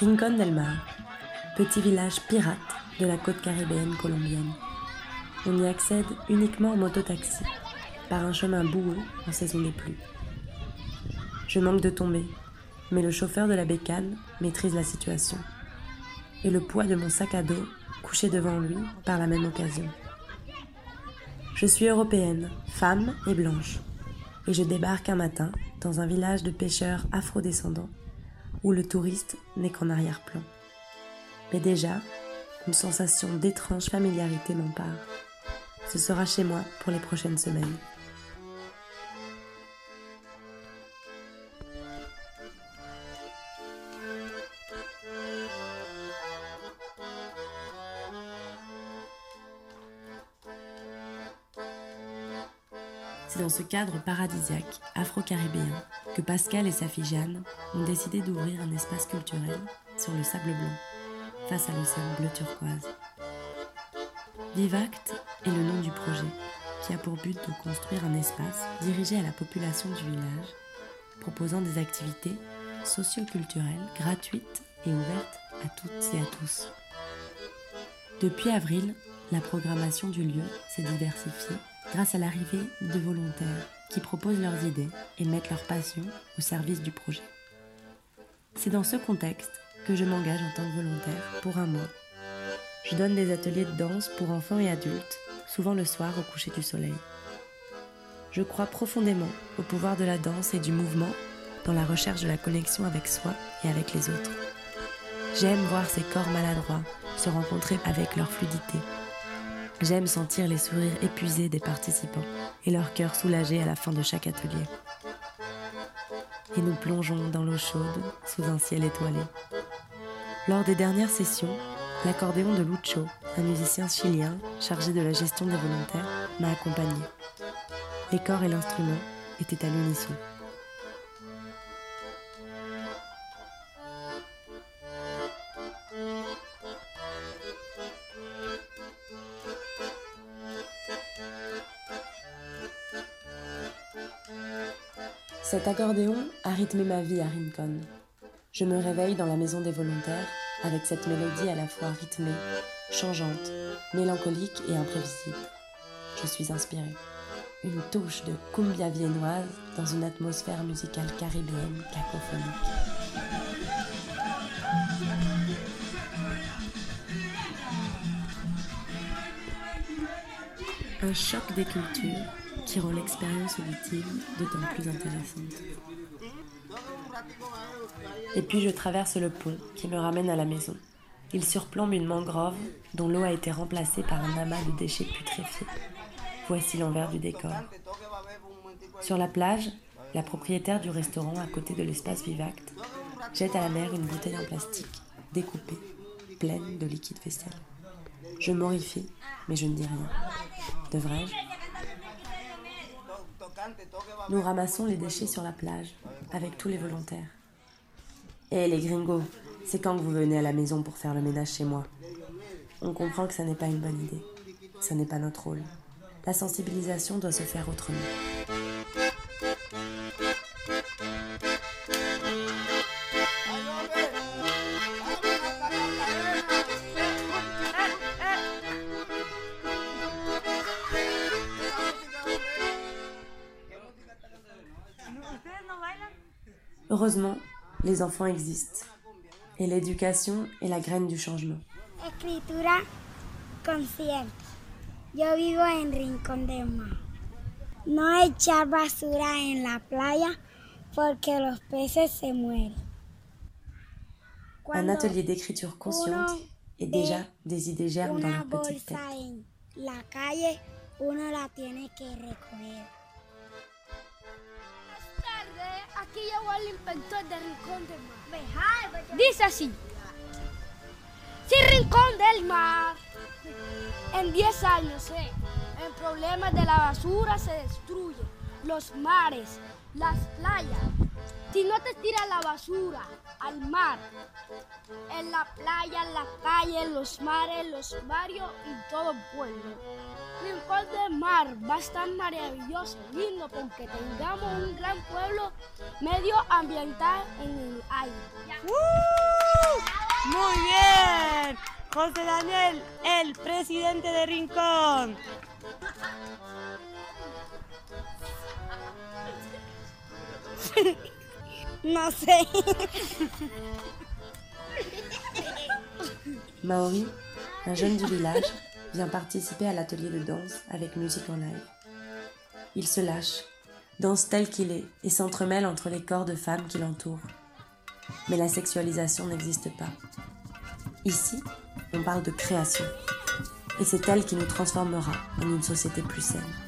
Rincon del Mar, petit village pirate de la côte caribéenne colombienne. On y accède uniquement en mototaxi, par un chemin boueux en saison des pluies. Je manque de tomber, mais le chauffeur de la bécane maîtrise la situation. Et le poids de mon sac à dos couché devant lui par la même occasion. Je suis européenne, femme et blanche, et je débarque un matin dans un village de pêcheurs afrodescendants où le touriste n'est qu'en arrière-plan. Mais déjà, une sensation d'étrange familiarité m'empare. Ce sera chez moi pour les prochaines semaines. C'est dans ce cadre paradisiaque, afro-caribéen, que Pascal et sa fille Jeanne ont décidé d'ouvrir un espace culturel sur le sable blanc, face à l'océan bleu turquoise. Vivact est le nom du projet, qui a pour but de construire un espace dirigé à la population du village, proposant des activités socio-culturelles gratuites et ouvertes à toutes et à tous. Depuis avril, la programmation du lieu s'est diversifiée grâce à l'arrivée de volontaires qui proposent leurs idées et mettent leur passion au service du projet. C'est dans ce contexte que je m'engage en tant que volontaire pour un mois. Je donne des ateliers de danse pour enfants et adultes, souvent le soir au coucher du soleil. Je crois profondément au pouvoir de la danse et du mouvement dans la recherche de la connexion avec soi et avec les autres. J'aime voir ces corps maladroits se rencontrer avec leur fluidité. J'aime sentir les sourires épuisés des participants et leur cœur soulagé à la fin de chaque atelier. Et nous plongeons dans l'eau chaude sous un ciel étoilé. Lors des dernières sessions, l'accordéon de Lucho, un musicien chilien chargé de la gestion des volontaires, m'a accompagné. Les corps et l'instrument étaient à l'unisson. Cet accordéon a rythmé ma vie à Rincon. Je me réveille dans la maison des volontaires avec cette mélodie à la fois rythmée, changeante, mélancolique et imprévisible. Je suis inspirée. Une touche de cumbia viennoise dans une atmosphère musicale caribéenne cacophonique. Un choc des cultures qui rend l'expérience auditive d'autant plus intéressante. Et puis je traverse le pont qui me ramène à la maison. Il surplombe une mangrove dont l'eau a été remplacée par un amas de déchets putréfiés. Voici l'envers du décor. Sur la plage, la propriétaire du restaurant à côté de l'espace Vivact jette à la mer une bouteille en plastique, découpée, pleine de liquide vaisselle. Je m'horrifie, mais je ne dis rien. Devrais-je? Nous ramassons les déchets sur la plage, avec tous les volontaires. Hé les gringos, c'est quand que vous venez à la maison pour faire le ménage chez moi On comprend que ça n'est pas une bonne idée. Ça n'est pas notre rôle. La sensibilisation doit se faire autrement. Heureusement, les enfants existent. Et l'éducation est la graine du changement. Escritura consciente. Yo vivo en Rincón de Mar. No echar basura en la playa porque los peces se mueren. Un atelier d'écriture consciente et déjà des idées germent dans leur petite tête. la calle, uno la tiene que recoger. Aquí llegó el inspector de Rincón del Mar. Dice así. Si Rincón del Mar en 10 años eh, el problema de la basura se destruye, los mares, las playas, Si no te tiras la basura al mar, en la playa, en las calles, los mares, los barrios y todo el pueblo. Rincón del Mar va a estar maravilloso, lindo, porque tengamos un gran pueblo medioambiental en el aire. Muy bien. José Daniel, el presidente de Rincón. Maori, un jeune du village, vient participer à l'atelier de danse avec musique en live. Il se lâche, danse tel qu'il est et s'entremêle entre les corps de femmes qui l'entourent. Mais la sexualisation n'existe pas. Ici, on parle de création. Et c'est elle qui nous transformera en une société plus saine.